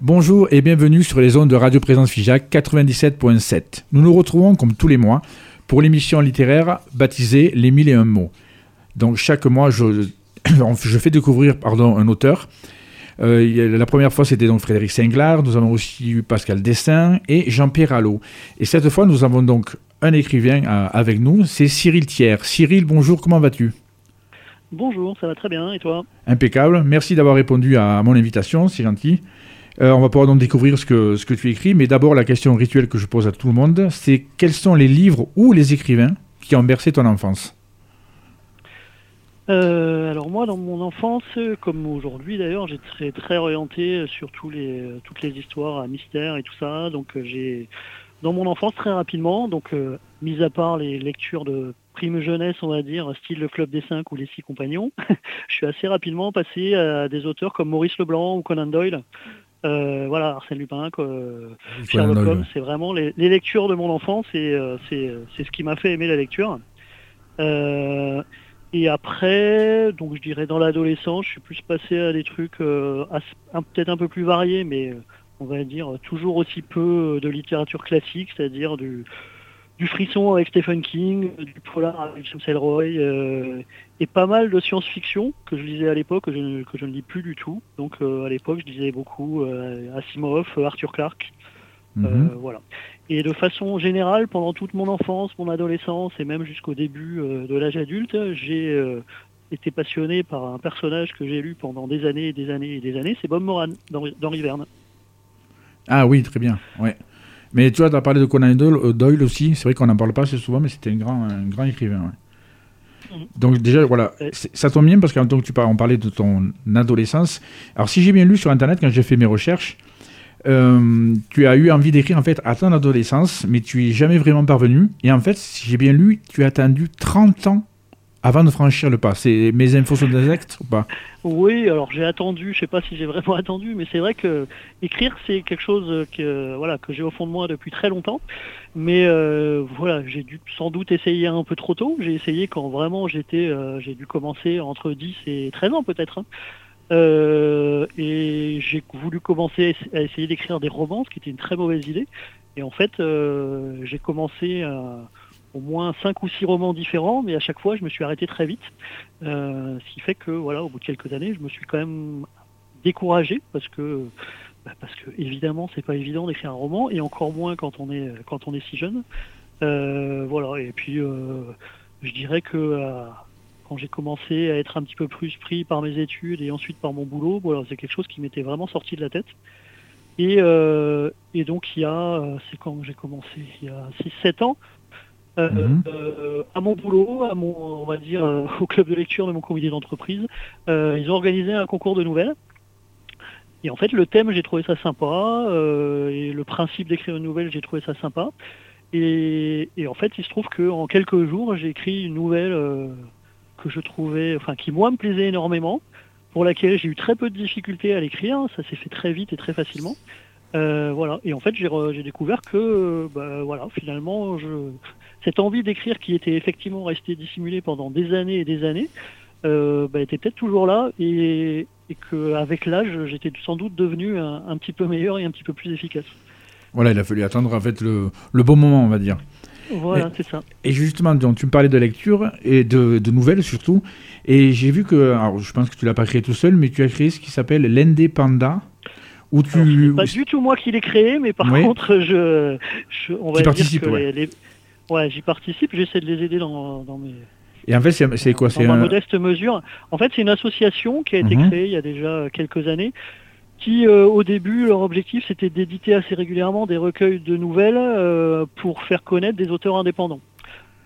Bonjour et bienvenue sur les ondes de Radio Présence Figeac 97.7. Nous nous retrouvons comme tous les mois pour l'émission littéraire baptisée Les mille et un mots. Donc chaque mois, je, je fais découvrir pardon, un auteur. Euh, la première fois, c'était donc Frédéric Singlard. Nous avons aussi eu Pascal Dessin et Jean-Pierre Allot. Et cette fois, nous avons donc un écrivain euh, avec nous, c'est Cyril Thiers. Cyril, bonjour, comment vas-tu? Bonjour, ça va très bien, et toi? Impeccable. Merci d'avoir répondu à mon invitation, c'est gentil. Euh, on va pouvoir donc découvrir ce que, ce que tu écris, mais d'abord la question rituelle que je pose à tout le monde, c'est quels sont les livres ou les écrivains qui ont bercé ton enfance? Euh, alors moi, dans mon enfance, comme aujourd'hui d'ailleurs, j'étais très orienté sur tous les, toutes les histoires à mystère et tout ça. Donc euh, j'ai, dans mon enfance, très rapidement, donc mis à part les lectures de prime jeunesse, on va dire, style le Club des Cinq ou les Six Compagnons, je suis assez rapidement passé à des auteurs comme Maurice Leblanc ou Conan Doyle. Euh, voilà, Arsène Lupin, Sherlock Holmes, c'est vraiment les, lectures de mon enfance et euh, c'est ce qui m'a fait aimer la lecture. Euh, et après, donc je dirais dans l'adolescence, je suis plus passé à des trucs peut-être un peu plus variés, mais on va dire toujours aussi peu de littérature classique, c'est-à-dire du, du frisson avec Stephen King, du polar avec James Ellroy, euh, et pas mal de science-fiction que je lisais à l'époque, que je, ne lis plus du tout. Donc euh, à l'époque, je lisais beaucoup euh, Asimov, Arthur Clarke. Mhm. voilà. Et de façon générale, pendant toute mon enfance, mon adolescence et même jusqu'au début de l'âge adulte, j'ai été passionné par un personnage que j'ai lu pendant des années et des années et des années, c'est Bob Moran dans Riverne. Ah oui, très bien. Ouais. Mais tu vois, tu as parlé de Conan euh, Doyle, aussi. C'est vrai qu'on n'en parle pas assez souvent, mais c'était un grand, un grand écrivain. Mhm. Donc déjà, voilà, ça tombe bien parce que tu parles, on parlait de ton adolescence. Alors si j'ai bien lu sur Internet, quand j'ai fait mes recherches, euh, tu as eu envie d'écrire en fait à ton adolescence, mais tu es jamais vraiment parvenu. Et en fait, si j'ai bien lu, tu as attendu 30 ans avant de franchir le pas. C'est mes infos sont exactes ou pas? Oui, alors j'ai attendu, je sais pas si j'ai vraiment attendu, mais c'est vrai que écrire c'est quelque chose que voilà que j'ai au fond de moi depuis très longtemps. Mais euh, voilà, j'ai dû sans doute essayer un peu trop tôt. J'ai essayé quand vraiment j'étais, euh, j'ai dû commencer entre 10 et 13 ans peut-être. Hein. Euh, et j'ai voulu commencer à essayer d'écrire des romans, ce qui était une très mauvaise idée. Et en fait, j'ai commencé à au moins cinq ou six romans différents, mais à chaque fois, je me suis arrêté très vite. Euh, ce qui fait que, voilà, au bout de quelques années, je me suis quand même découragé parce que, bah, parce que évidemment, c'est pas évident d'écrire un roman, et encore moins quand on est, quand on est si jeune. Euh, voilà, et puis, euh, je dirais que quand j'ai commencé à être un petit peu plus pris par mes études et ensuite par mon boulot, c'est quelque chose qui m'était vraiment sorti de la tête. Et, et donc, il y a, c'est quand j'ai commencé, il y a 6-7 ans, euh, mhm. euh, à mon boulot, à mon, on va dire, euh, au club de lecture de mon comité d'entreprise, ils ont organisé un concours de nouvelles. Et en fait, le thème, j'ai trouvé ça sympa, et le principe d'écrire une nouvelle, j'ai trouvé ça sympa. Et, en fait, il se trouve qu'en quelques jours, j'ai écrit une nouvelle que je trouvais, enfin, qui moi me plaisait énormément, pour laquelle j'ai eu très peu de difficultés à l'écrire. Ça s'est fait très vite et très facilement. voilà. Et en fait, j'ai découvert que, bah, voilà, finalement, je, cette envie d'écrire qui était effectivement restée dissimulée pendant des années et des années, euh, bah, était peut-être toujours là et, qu'avec l'âge, j'étais sans doute devenu un, petit peu meilleur et un petit peu plus efficace. Voilà, il a fallu attendre en fait le, bon moment, on va dire. Voilà, c'est ça. Et justement, donc, tu me parlais de lecture et de, nouvelles surtout. Et j'ai vu que, alors je pense que tu l'as pas créé tout seul, mais tu as créé ce qui s'appelle l'Indépenda. Où tu... pas du tout moi qui l'ai créé, mais par contre, je, on va dire que les, Ouais, j'y participe, j'essaie de les aider dans, mes. Et en fait, c'est quoi C'est ma modeste mesure. En fait, c'est une association qui a été mhm. créée il y a déjà quelques années, qui, euh, au début, leur objectif, c'était d'éditer assez régulièrement des recueils de nouvelles euh, pour faire connaître des auteurs indépendants.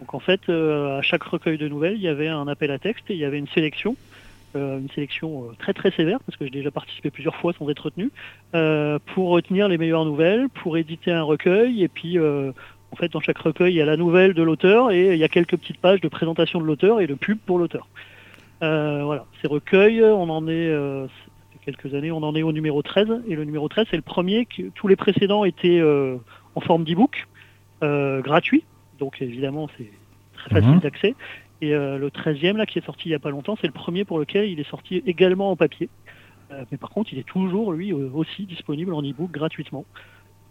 Donc, en fait, euh, à chaque recueil de nouvelles, il y avait un appel à texte et il y avait une sélection. une sélection très très sévère parce que j'ai déjà participé plusieurs fois sans être retenu pour retenir les meilleures nouvelles, pour éditer un recueil et puis en fait, dans chaque recueil, il y a la nouvelle de l'auteur et il y a quelques petites pages de présentation de l'auteur et de pub pour l'auteur. Euh, voilà, ces recueils, on en est, euh, quelques années, on en est au numéro 13. Et le numéro 13, c'est le premier. Que, tous les précédents étaient euh, en forme d'e-book, gratuit. Donc évidemment, c'est très facile mhm. d'accès. Et le 13e, là, qui est sorti il n'y a pas longtemps, c'est le premier pour lequel il est sorti également en papier. mais par contre, il est toujours, lui, aussi disponible en e-book gratuitement.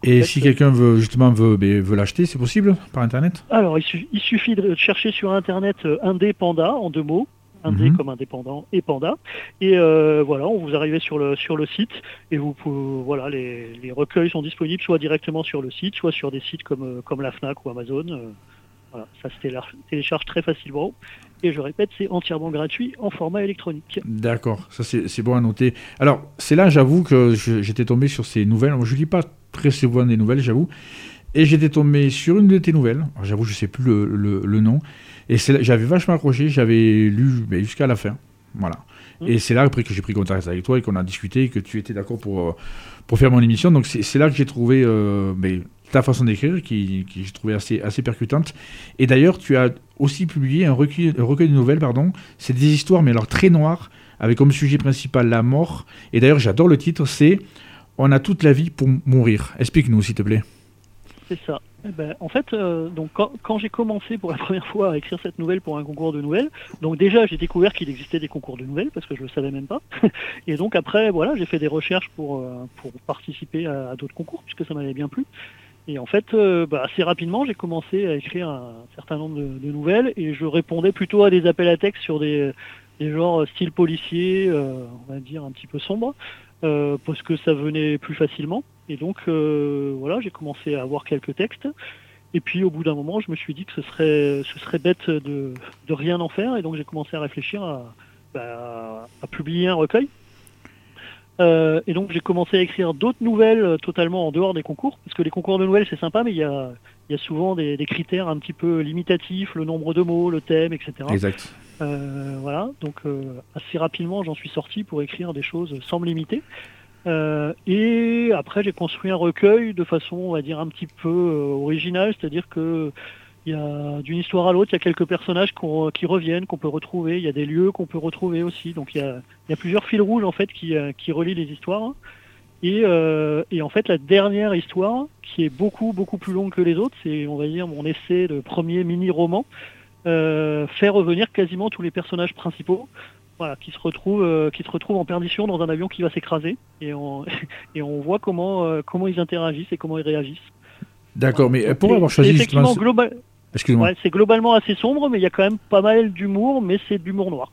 Et si quelqu'un veut justement veut, ben, veut l'acheter, c'est possible par internet? Alors il, suffit de chercher sur internet Indépanda en deux mots, indé mhm. comme indépendant et panda. Et euh, voilà, on vous arrivez sur le sur le site et vous pouvez, voilà les, les, recueils sont disponibles soit directement sur le site, soit sur des sites comme euh, comme la Fnac ou Amazon. Voilà, ça se télécharge très facilement. Et je répète, c'est entièrement gratuit en format électronique. D'accord, ça c'est bon à noter. Alors, c'est là, j'avoue que j'étais tombé sur ces nouvelles. Moi, je lis pas très souvent des nouvelles, j'avoue. Et j'étais tombé sur une de tes nouvelles. J'avoue, je sais plus le, le, le nom. Et j'avais vachement accroché, j'avais lu jusqu'à la fin. Voilà. Mmh. Et c'est là après que j'ai pris contact avec toi et qu'on a discuté et que tu étais d'accord pour, euh, pour faire mon émission. Donc c'est là que j'ai trouvé euh, ta façon d'écrire qui, qui j'ai trouvé assez, assez percutante. Et d'ailleurs, tu as aussi publié un recueil, recueil de nouvelles, pardon. C'est des histoires, mais alors très noires, avec comme sujet principal la mort. Et d'ailleurs, j'adore le titre, c'est On a toute la vie pour mourir. Explique-nous, s'il te plaît. C'est ça. Eh ben, en fait, euh, donc quand, j'ai commencé pour la première fois à écrire cette nouvelle pour un concours de nouvelles, donc déjà j'ai découvert qu'il existait des concours de nouvelles parce que je le savais même pas. Et donc après, voilà, j'ai fait des recherches pour euh, pour participer à, d'autres concours puisque ça m'avait bien plu. Et en fait, euh, bah, assez rapidement, j'ai commencé à écrire un certain nombre de, nouvelles et je répondais plutôt à des appels à texte sur des, genres style policier, on va dire un petit peu sombre, parce que ça venait plus facilement. Et donc, euh, voilà, j'ai commencé à avoir quelques textes. Et puis, au bout d'un moment, je me suis dit que ce serait, ce serait bête de, rien en faire. Et donc, j'ai commencé à réfléchir à, bah, à publier un recueil. Euh, et donc, j'ai commencé à écrire d'autres nouvelles totalement en dehors des concours. Parce que les concours de nouvelles, c'est sympa, mais il y a, y a souvent des, des, critères un petit peu limitatifs, le nombre de mots, le thème, etc. Exact. Euh, voilà, donc assez rapidement, j'en suis sorti pour écrire des choses sans me limiter. Euh, et après, j'ai construit un recueil de façon, on va dire, un petit peu euh, originale, c'est-à-dire que il y a d'une histoire à l'autre, il y a quelques personnages qui reviennent, qu'on peut retrouver, il y a des lieux qu'on peut retrouver aussi. Donc il y a, il y a plusieurs fils rouges en fait qui, euh, qui relient les histoires. Et, euh, et, en fait, la dernière histoire, qui est beaucoup beaucoup plus longue que les autres, c'est on va dire mon essai de premier mini-roman, euh, fait revenir quasiment tous les personnages principaux voilà, qui se retrouve euh, qui se retrouve en perdition dans un avion qui va s'écraser et on et on voit comment comment ils interagissent et comment ils réagissent. D'accord, mais pour avoir choisi effectivement global... Excuse-moi. c'est globalement assez sombre, mais il y a quand même pas mal d'humour, mais c'est de l'humour noir.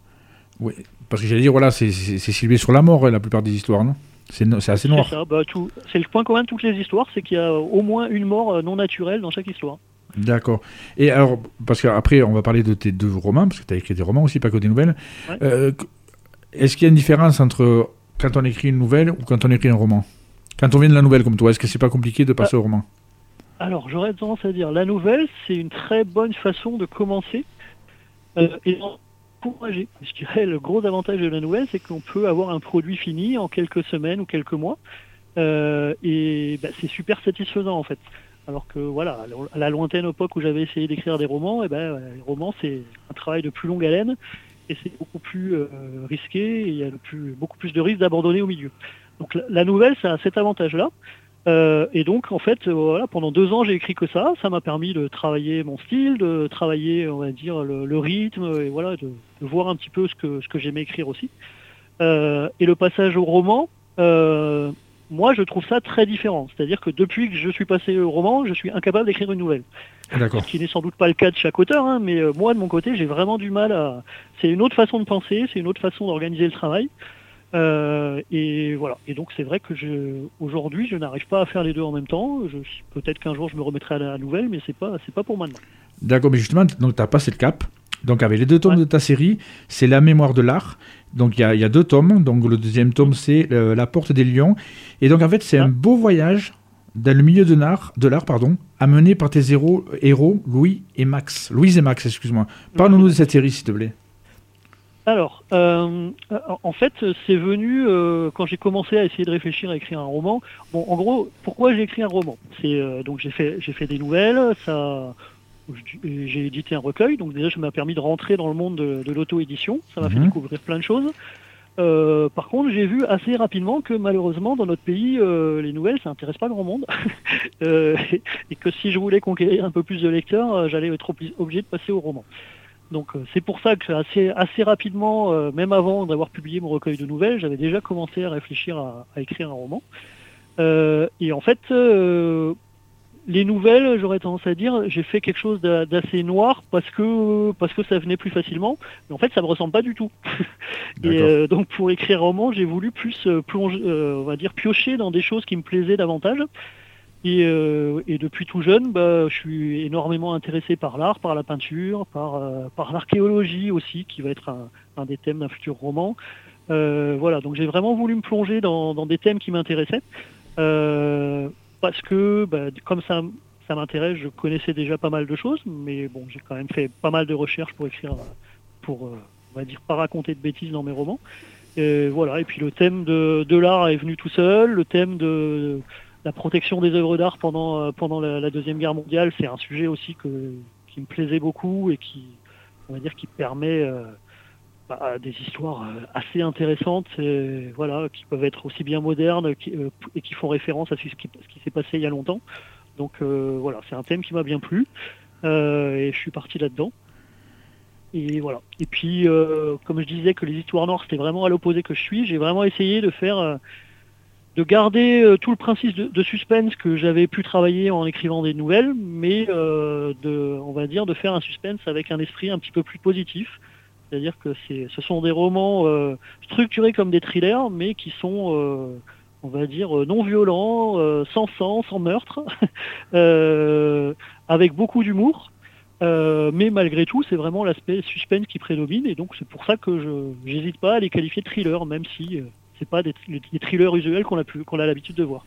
Oui, parce que j'allais dire voilà, c'est ciblé sur la mort la plupart des histoires, non? C'est assez noir. Bah, c'est le point commun de toutes les histoires, c'est qu'il y a au moins une mort euh, non naturelle dans chaque histoire. D'accord. Et alors, parce qu'après, on va parler de tes deux romans, parce que tu as écrit des romans aussi, pas que des nouvelles. Euh, est-ce qu'il y a une différence entre quand on écrit une nouvelle ou quand on écrit un roman? Quand on vient de la nouvelle comme toi, est-ce que c'est pas compliqué de passer au roman? Alors, j'aurais tendance à dire, la nouvelle, c'est une très bonne façon de commencer euh, et d'encourager. Je dirais, le gros avantage de la nouvelle, c'est qu'on peut avoir un produit fini en quelques semaines ou quelques mois. Euh, et bah, c'est super satisfaisant en fait. Alors que voilà, à la lointaine époque où j'avais essayé d'écrire des romans, eh ben les romans c'est un travail de plus longue haleine et c'est beaucoup plus euh, risqué et il y a beaucoup plus de risques d'abandonner au milieu. Donc la, nouvelle, ça a cet avantage-là. Euh, et donc en fait, voilà, pendant deux ans j'ai écrit que ça. Ça m'a permis de travailler mon style, de travailler, on va dire, le, rythme et voilà, de, voir un petit peu ce que ce que j'aimais écrire aussi. Euh, et le passage au roman, euh, moi, je trouve ça très différent. C'est-à-dire que depuis que je suis passé au roman, je suis incapable d'écrire une nouvelle. D'accord. Ce qui n'est sans doute pas le cas de chaque auteur, hein, mais euh, moi, de mon côté, j'ai vraiment du mal à. C'est une autre façon de penser, c'est une autre façon d'organiser le travail. Euh, et voilà. Et donc, c'est vrai que je... aujourd'hui, je n'arrive pas à faire les deux en même temps. Je... Peut-être qu'un jour, je me remettrai à la nouvelle, mais c'est pas, c'est pas pour maintenant. D'accord, mais justement, donc tu as passé le cap. Donc, avec les deux tomes de ta série, c'est La mémoire de l'art. Donc, il y, y a, deux tomes. Donc, le deuxième tome, c'est euh, La porte des lions. Et donc, en fait, c'est un beau voyage dans le milieu de l'art, de l'art pardon, amené par tes héros, héros Louis et Max. Louise et Max, excuse-moi. Parle-nous de cette série, s'il te plaît. Alors, euh, en fait, c'est venu euh, quand j'ai commencé à essayer de réfléchir à écrire un roman. Bon, en gros, pourquoi j'ai écrit un roman? C'est donc j'ai fait j'ai fait des nouvelles, ça j'ai édité un recueil, donc déjà ça m'a permis de rentrer dans le monde de, l'auto-édition, ça m'a fait mhm. découvrir plein de choses. Euh, par contre, j'ai vu assez rapidement que malheureusement dans notre pays, euh, les nouvelles, ça n'intéresse pas grand monde, euh, et que si je voulais conquérir un peu plus de lecteurs, j'allais être obligé de passer au roman. Donc c'est pour ça que assez, assez rapidement, même avant d'avoir publié mon recueil de nouvelles, j'avais déjà commencé à réfléchir à, écrire un roman. et en fait, les nouvelles, j'aurais tendance à dire, j'ai fait quelque chose d'assez noir parce que parce que ça venait plus facilement. Mais en fait, ça me ressemble pas du tout. et euh, donc pour écrire un roman, j'ai voulu plus euh, plonger, euh, on va dire piocher dans des choses qui me plaisaient davantage. Et, et depuis tout jeune, bah, je suis énormément intéressé par l'art, par la peinture, par par l'archéologie aussi, qui va être un, des thèmes d'un futur roman. voilà, donc j'ai vraiment voulu me plonger dans, des thèmes qui m'intéressaient parce que bah, comme ça, ça m'intéresse, je connaissais déjà pas mal de choses, mais bon, j'ai quand même fait pas mal de recherches pour écrire, pour, euh, on va dire, pas raconter de bêtises dans mes romans. Et voilà, et puis le thème de l'art est venu tout seul, le thème de la protection des œuvres d'art pendant, euh, pendant la, Deuxième Guerre mondiale, c'est un sujet aussi qui me plaisait beaucoup et qui, on va dire, qui permet... Euh, bah, des histoires euh, assez intéressantes, et, voilà, qui peuvent être aussi bien modernes et qui font référence à ce qui, s'est passé il y a longtemps. Donc voilà, c'est un thème qui m'a bien plu et je suis parti là-dedans. Et voilà. Et puis, comme je disais que les histoires noires c'était vraiment à l'opposé que je suis, j'ai vraiment essayé de faire, de garder tout le principe de, suspense que j'avais pu travailler en écrivant des nouvelles, mais de, on va dire, de faire un suspense avec un esprit un petit peu plus positif c'est-à-dire que ce sont des romans euh, structurés comme des thrillers, mais qui sont, euh, on va dire, euh, non violents, sans sang, sans meurtre, avec beaucoup d'humour. mais malgré tout, c'est vraiment l'aspect suspense qui prédomine, et donc c'est pour ça que je n'hésite pas à les qualifier de thrillers, même si c'est pas des, thrillers usuels qu'on a, qu'on a l'habitude de voir.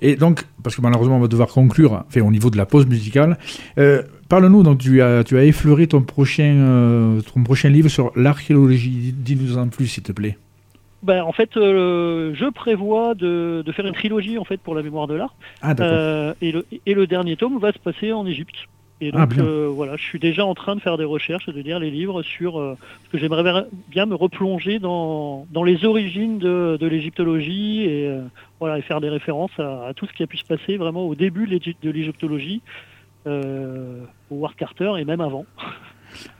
Et donc, parce que malheureusement, on va devoir conclure fait, au niveau de la pause musicale. Euh, parle-nous, donc tu as, tu as effleuré ton prochain, euh, ton prochain livre sur l'archéologie. Dis-nous en plus, s'il te plaît. Ben, en fait, euh, je prévois de, de, faire une trilogie en fait pour la mémoire de l'art. Ah, et, le, et le dernier tome va se passer en Égypte. Et ah, donc euh, voilà, je suis déjà en train de faire des recherches, de lire les livres sur euh, parce que j'aimerais bien me replonger dans, dans les origines de, de l'égyptologie et euh, voilà et faire des références à, tout ce qui a pu se passer vraiment au début de l'égyptologie, au War Carter et même avant.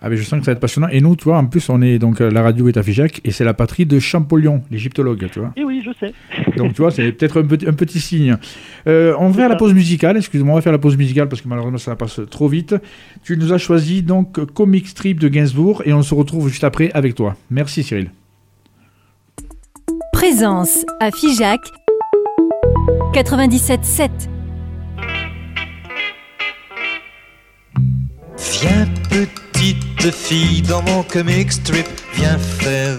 Ah, mais je sens que ça va être passionnant. Et nous, tu vois, en plus, on est donc la radio est à Figeac et c'est la patrie de Champollion, l'égyptologue, tu vois. Et oui, je sais. Donc, tu vois, c'est peut-être un petit, un petit signe. Euh, on va faire la pause musicale. Excuse-moi, on va faire la pause musicale parce que malheureusement, ça passe trop vite. Tu nous as choisi donc Comic Strip de Gainsbourg et on se retrouve juste après avec toi. Merci, Cyril. Présence à Figeac 97.7. Viens petite fille dans mon comic strip, viens faire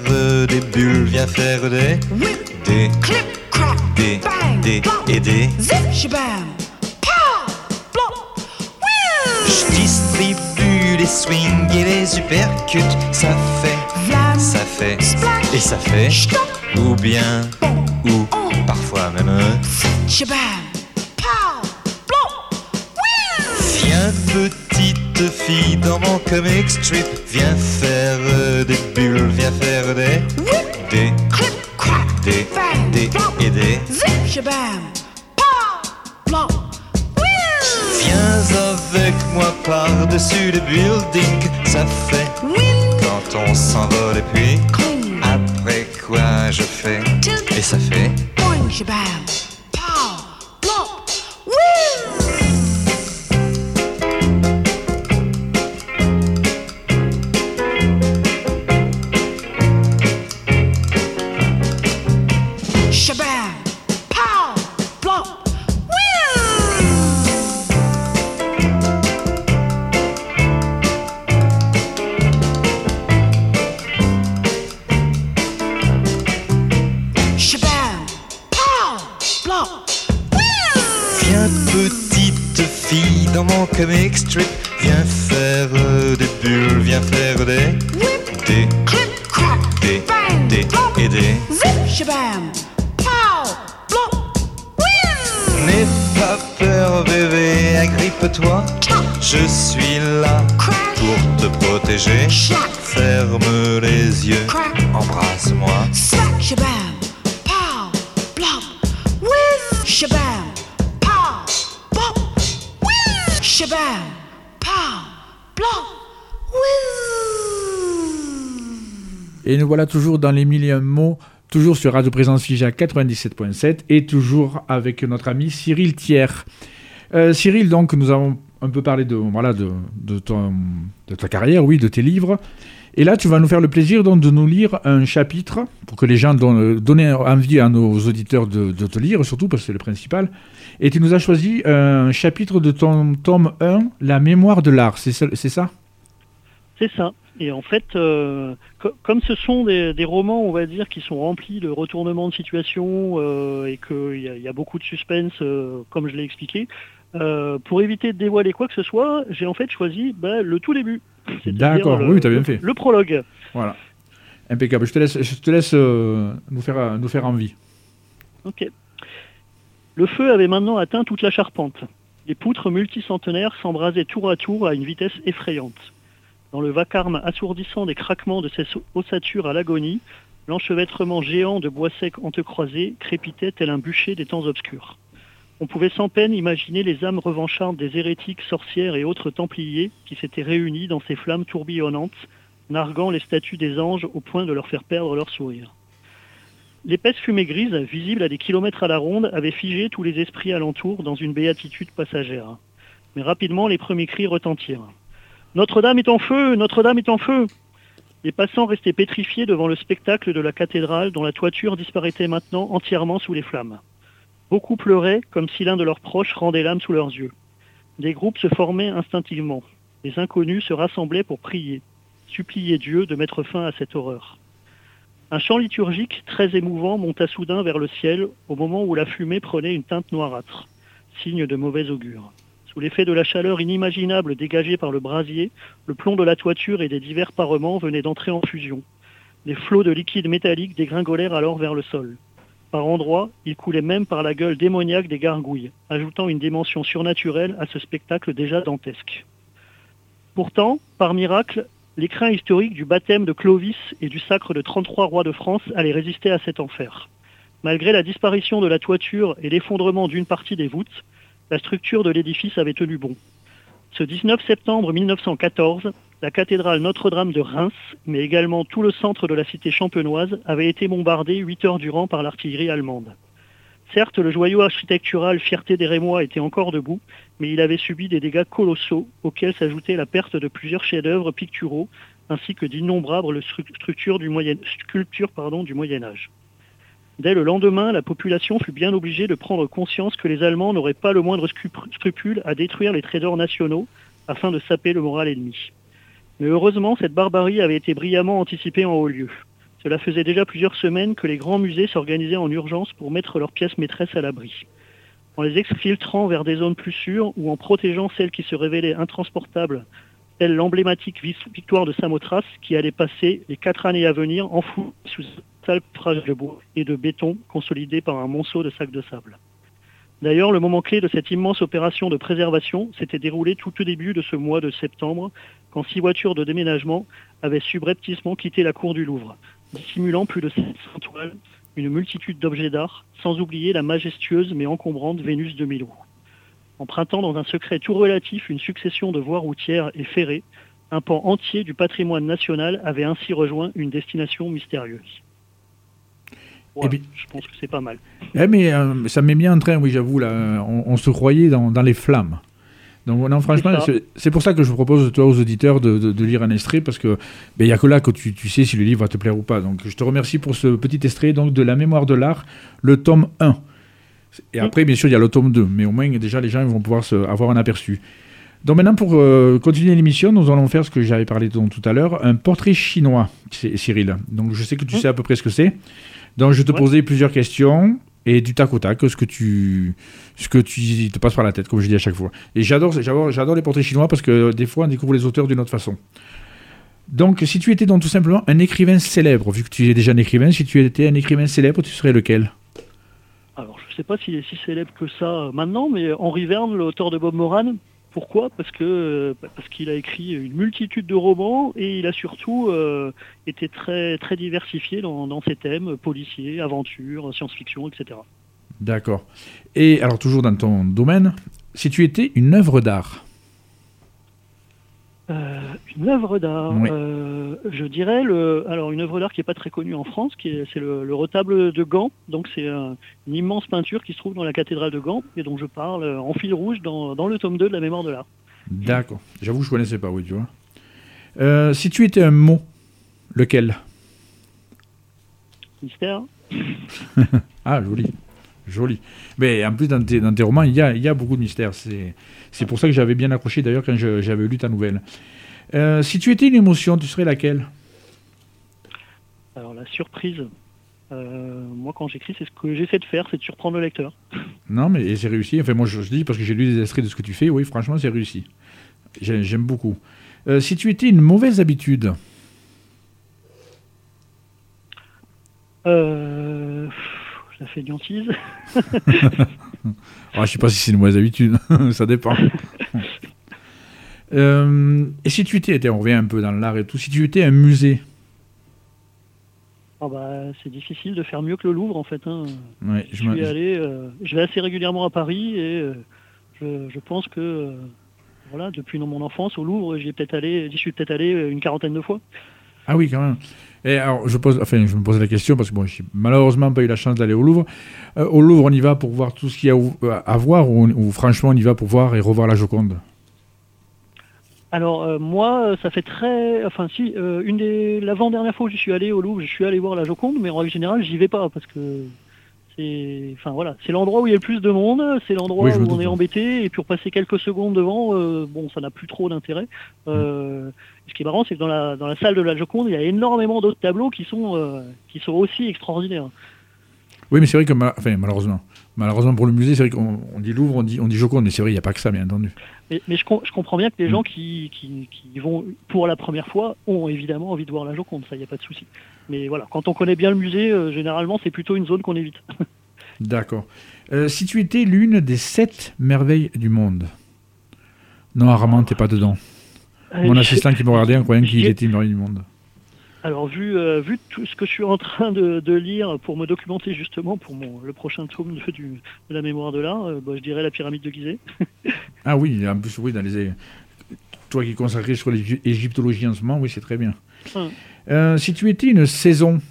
des bulles, viens faire des des clip, crack, des des et des. Je distribue les swings et les uppercuts, ça fait, ça fait, et ça fait, ou bien, ou parfois même, Viens dans mon comic strip, viens faire des bulles, viens faire des des des des et des Viens avec moi par-dessus le building, ça fait quand on s'envole et puis après quoi je fais? Et ça fait comic strip. Viens faire des bulles, viens faire des. Des. Des. Des. Et des. N'aie pas peur, bébé, agrippe-toi. Je suis là pour te protéger. Ferme les yeux, embrasse-moi. Et nous voilà toujours dans les millions mots, toujours sur Radio Présence Fija 97.7 et toujours avec notre ami Cyril Thiers. Euh, Cyril, donc, nous avons un peu parlé de, voilà, de, de, ton, ta carrière, oui, de tes livres. Et là, tu vas nous faire le plaisir de nous lire un chapitre pour que les gens donnent, donner envie à nos auditeurs de, te lire, surtout parce que c'est le principal. Et tu nous as choisi un chapitre de ton tome 1, La mémoire de l'art, c'est ça C'est ça? Et en fait, euh, comme ce sont des, romans, on va dire, qui sont remplis de retournements de situation euh, et qu'il y, y, a beaucoup de suspense, euh, comme je l'ai expliqué, euh, pour éviter de dévoiler quoi que ce soit, j'ai en fait choisi bah, le tout début. D'accord, oui, tu as bien fait. Le prologue. Voilà. Impeccable. Je te laisse, je te laisse euh, nous, faire, nous faire envie. Ok. Le feu avait maintenant atteint toute la charpente. Les poutres multicentenaires s'embrasaient tour à tour à une vitesse effrayante. Dans le vacarme assourdissant des craquements de ces ossatures à l'agonie, l'enchevêtrement géant de bois secs entrecroisés crépitait tel un bûcher des temps obscurs. On pouvait sans peine imaginer les âmes revanchardes des hérétiques, sorcières et autres templiers qui s'étaient réunis dans ces flammes tourbillonnantes, narguant les statues des anges au point de leur faire perdre leur sourire. L'épaisse fumée grise, visible à des kilomètres à la ronde, avait figé tous les esprits alentour dans une béatitude passagère. Mais rapidement, les premiers cris retentirent. Notre-Dame est en feu Notre-Dame est en feu Les passants restaient pétrifiés devant le spectacle de la cathédrale dont la toiture disparaissait maintenant entièrement sous les flammes. Beaucoup pleuraient comme si l'un de leurs proches rendait l'âme sous leurs yeux. Des groupes se formaient instinctivement. Les inconnus se rassemblaient pour prier, supplier Dieu de mettre fin à cette horreur. Un chant liturgique très émouvant monta soudain vers le ciel au moment où la fumée prenait une teinte noirâtre, signe de mauvais augure. Sous l'effet de la chaleur inimaginable dégagée par le brasier, le plomb de la toiture et des divers parements venaient d'entrer en fusion. Des flots de liquide métallique dégringolèrent alors vers le sol. Par endroits, il coulait même par la gueule démoniaque des gargouilles, ajoutant une dimension surnaturelle à ce spectacle déjà dantesque. Pourtant, par miracle, l'écrin historique du baptême de Clovis et du sacre de 33 rois de France allait résister à cet enfer. Malgré la disparition de la toiture et l'effondrement d'une partie des voûtes, la structure de l'édifice avait tenu bon. Ce 19 septembre 1914, la cathédrale Notre-Dame de Reims, mais également tout le centre de la cité champenoise, avait été bombardé huit heures durant par l'artillerie allemande. Certes, le joyau architectural Fierté des Rémois était encore debout, mais il avait subi des dégâts colossaux, auxquels s'ajoutait la perte de plusieurs chefs-d'œuvre picturaux, ainsi que d'innombrables sculptures du Moyen Âge. Dès le lendemain, la population fut bien obligée de prendre conscience que les Allemands n'auraient pas le moindre scrupule à détruire les trésors nationaux afin de saper le moral ennemi. Mais heureusement, cette barbarie avait été brillamment anticipée en haut lieu. Cela faisait déjà plusieurs semaines que les grands musées s'organisaient en urgence pour mettre leurs pièces maîtresses à l'abri. En les exfiltrant vers des zones plus sûres ou en protégeant celles qui se révélaient intransportables, telle l'emblématique victoire de Samothrace qui allait passer les quatre années à venir enfouie sous sale frage de bois et de béton consolidé par un monceau de sacs de sable. D'ailleurs, le moment clé de cette immense opération de préservation s'était déroulé tout au début de ce mois de septembre, quand six voitures de déménagement avaient subrepticement quitté la cour du Louvre, dissimulant plus de 700 toiles, une multitude d'objets d'art, sans oublier la majestueuse mais encombrante Vénus de Milo empruntant dans un secret tout relatif une succession de voies routières et ferrées, un pan entier du patrimoine national avait ainsi rejoint une destination mystérieuse. Ouais, bien, je pense que c'est pas mal. Eh mais euh, ça met bien en train, oui, j'avoue, là, on, on, se croyait dans, dans, les flammes. Donc, non, franchement, c'est pour ça que je vous propose, toi, aux auditeurs, de, de, de lire un extrait, parce que il ben, n'y a que là que tu, tu, sais si le livre va te plaire ou pas. Donc, je te remercie pour ce petit extrait donc, de La mémoire de l'art, le tome 1. Et après, bien sûr, il y a le tome 2, mais au moins, déjà, les gens vont pouvoir se, avoir un aperçu. Donc maintenant, pour euh, continuer l'émission, nous allons faire ce que j'avais parlé tout à l'heure, un portrait chinois, Cyril. Donc je sais que tu sais à peu près ce que c'est. Donc je vais te ouais. poser plusieurs questions et du tac au tac, ce que tu, ce que tu te passes par la tête, comme je dis à chaque fois. Et j'adore, j'adore les portraits chinois parce que des fois, on découvre les auteurs d'une autre façon. Donc, si tu étais donc tout simplement un écrivain célèbre, vu que tu es déjà un écrivain, si tu étais un écrivain célèbre, tu serais lequel? Alors, je ne sais pas s'il est si célèbre que ça maintenant, mais Henri Verne, l'auteur de Bob Moran, pourquoi? Parce que parce qu'il a écrit une multitude de romans et il a surtout euh, été très très diversifié dans, dans ses thèmes policiers, aventure, science-fiction, etc. D'accord. Et alors toujours dans ton domaine, si tu étais une œuvre d'art. Euh, Une œuvre d'art. je dirais le, alors une œuvre d'art qui n'est pas très connue en France, qui est, c'est le, retable de Gand. Donc c'est une immense peinture qui se trouve dans la cathédrale de Gand et dont je parle en fil rouge dans, dans le tome 2 de la mémoire de l'art. D'accord. J'avoue, je connaissais pas, oui, tu vois. si tu étais un mot, lequel? Mystère. ah, joli. Joli. Mais en plus, dans tes, dans tes romans, il y a, y a beaucoup de mystères. C'est, c'est pour ça que j'avais bien accroché d'ailleurs quand j'avais lu ta nouvelle. Euh, si tu étais une émotion, tu serais laquelle? Alors, la surprise. Euh, moi, quand j'écris, c'est ce que j'essaie de faire, c'est de surprendre le lecteur. Non, mais c'est réussi. Enfin, moi, je, dis parce que j'ai lu des extraits de ce que tu fais. Oui, franchement, c'est réussi. J'aime beaucoup. Euh, si tu étais une mauvaise habitude? Euh, La fainéantise. ah, je sais pas si c'est une mauvaise habitude, ça dépend. Euh, et si tu étais, on revient un peu dans l'art et tout, si tu étais un musée? Ah bah, c'est difficile de faire mieux que le Louvre en fait. Hein. je, vais aller, euh, je vais assez régulièrement à Paris et euh, je, je, pense que voilà, depuis mon enfance au Louvre, j'y peut-être allé, j'y suis peut-être allé une quarantaine de fois. Ah oui, quand même. Et alors, je, pose, enfin, je me pose la question parce que bon, j'ai malheureusement pas eu la chance d'aller au Louvre. Euh, au Louvre, on y va pour voir tout ce qu'il y a à voir ou, franchement, on y va pour voir et revoir la Joconde alors euh, moi, ça fait très, enfin si, une des l'avant-dernière fois où je suis allé au Louvre, je suis allé voir la Joconde, mais en règle générale, j'y vais pas parce que c'est, enfin voilà, c'est l'endroit où il y a le plus de monde, c'est l'endroit où on est embêté et puis pour passer quelques secondes devant, bon, ça n'a plus trop d'intérêt. Mm ce qui est marrant, c'est que dans la, dans la salle de la Joconde, il y a énormément d'autres tableaux qui sont, euh, qui sont aussi extraordinaires. Oui, mais c'est vrai que, enfin, malheureusement, malheureusement pour le musée, c'est vrai qu'on dit Louvre, on dit, on dit Joconde, mais c'est vrai, il n'y a pas que ça, bien entendu. Mais, mais je, je, comprends bien que les mm. gens qui, qui, qui, vont pour la première fois ont évidemment envie de voir la Joconde, ça, il n'y a pas de souci. Mais voilà, quand on connaît bien le musée, euh, généralement, c'est plutôt une zone qu'on évite. D'accord. Euh, si tu étais l'une des sept merveilles du monde, non, Armand, t'es pas dedans. Euh, Mon assistant qui me regardait en croyant qu'il était une du monde. Alors, vu, euh, vu tout ce que je suis en train de, lire pour me documenter justement pour mon, le prochain tome de, de la mémoire de l'art, euh, bah, je dirais la pyramide de Gizeh. ah oui, en plus, oui, dans les, toi qui es consacré sur l'égyptologie en ce moment, oui, c'est très bien. Hum. si tu étais une saison,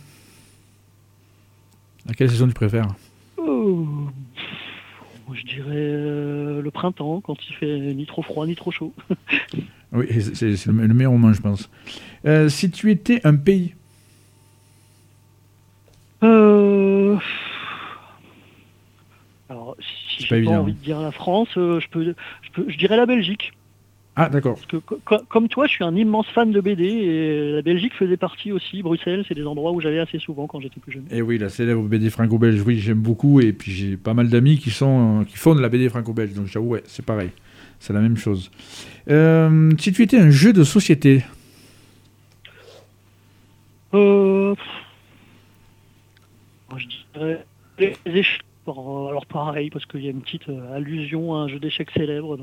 à quelle saison tu préfères? Oh, Je dirais le printemps, quand il fait ni trop froid ni trop chaud. Oui, c'est le, meilleur moment, je pense. Euh, si tu étais un pays? Euh... Alors, si j'ai pas, envie de dire la France, euh, je, peux, je, peux, je dirais la Belgique. Ah, d'accord. Parce que, comme toi, je suis un immense fan de BD et la Belgique faisait partie aussi. Bruxelles, c'est des endroits où j'allais assez souvent quand j'étais plus jeune. Et oui, la célèbre BD franco-belge, oui, j'aime beaucoup. Et puis j'ai pas mal d'amis qui, sont, qui font de la BD franco-belge. Donc j'avoue, ouais, c'est pareil. C'est la même chose. Euh, si tu étais un jeu de société euh... Je dirais les échecs. Alors pareil, parce qu'il y a une petite euh, allusion à un jeu d'échecs célèbre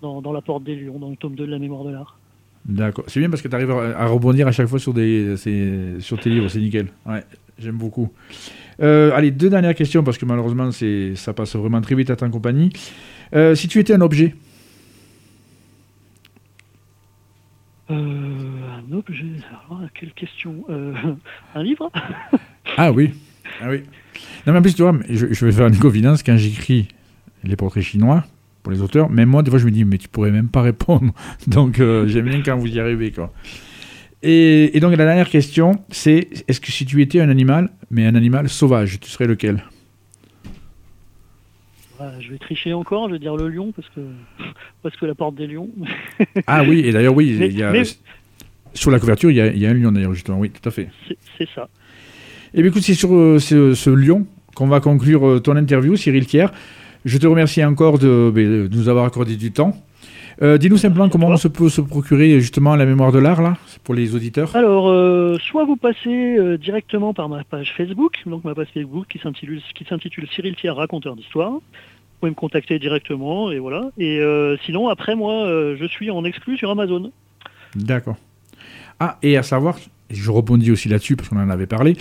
dans, dans, La Porte des Lions, dans le tome 2 de la mémoire de l'art. D'accord. C'est bien parce que tu arrives à, rebondir à chaque fois sur, des, sur tes livres, c'est nickel. Ouais, j'aime beaucoup. Euh, allez, deux dernières questions parce que malheureusement ça passe vraiment très vite à ta compagnie. Euh, si tu étais un objet euh, Un objet Alors, quelle question euh, Un livre Ah oui. Ah oui. Non, mais en plus, tu vois, je, vais faire une confidence quand j'écris les portraits chinois pour les auteurs. Même moi, des fois, je me dis, mais tu pourrais même pas répondre. Donc, j'aime bien quand vous y arrivez, quoi. Et, et donc, la dernière question, c'est est-ce que si tu étais un animal, mais un animal sauvage, tu serais lequel? Je vais tricher encore, je vais dire le lion parce que, parce que la porte des lions. ah oui, et d'ailleurs, oui, il y a, sur la couverture, il y, a, il y, a, un lion d'ailleurs, justement, oui, tout à fait. C'est ça. Et eh bien écoute, c'est sur euh, ce, lion qu'on va conclure euh, ton interview, Cyril Thiers. Je te remercie encore de, ben, de nous avoir accordé du temps. Euh, dis-nous simplement comment on se peut se procurer justement la mémoire de l'art là, pour les auditeurs. Alors, euh, soit vous passez euh, directement par ma page Facebook, donc ma page Facebook qui s'intitule, qui s'intitule Cyril Thiers, raconteur d'histoire. Vous pouvez me contacter directement et voilà. Et sinon, après moi, je suis en exclu sur Amazon. D'accord. Ah, et à savoir, je rebondis aussi là-dessus parce qu'on en avait parlé.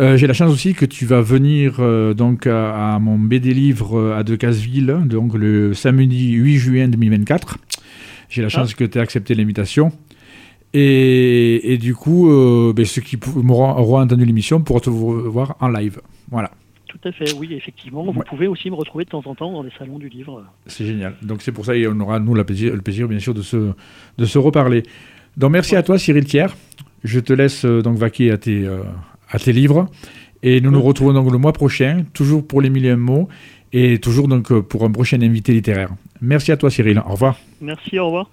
Euh, j'ai la chance aussi que tu vas venir euh, donc à, mon BD livre euh, à Decazeville, donc le samedi 8 juin 2024. J'ai la chance ah. que tu aies accepté l'invitation. Et, du coup, euh, ben, ceux qui auront entendu l'émission pourront te voir en live. Voilà. Tout à fait, oui, effectivement. Vous pouvez aussi me retrouver de temps en temps dans les salons du livre. C'est génial. Donc c'est pour ça qu'on aura, nous, le plaisir, le plaisir, bien sûr, de se, de se reparler. Donc merci à toi, Cyril Thiers. Je te laisse donc vaquer à tes, euh, à tes livres. Et nous nous retrouvons donc le mois prochain, toujours pour les milliers mots, et toujours donc pour un prochain invité littéraire. Merci à toi, Cyril. Au revoir. Merci, au revoir.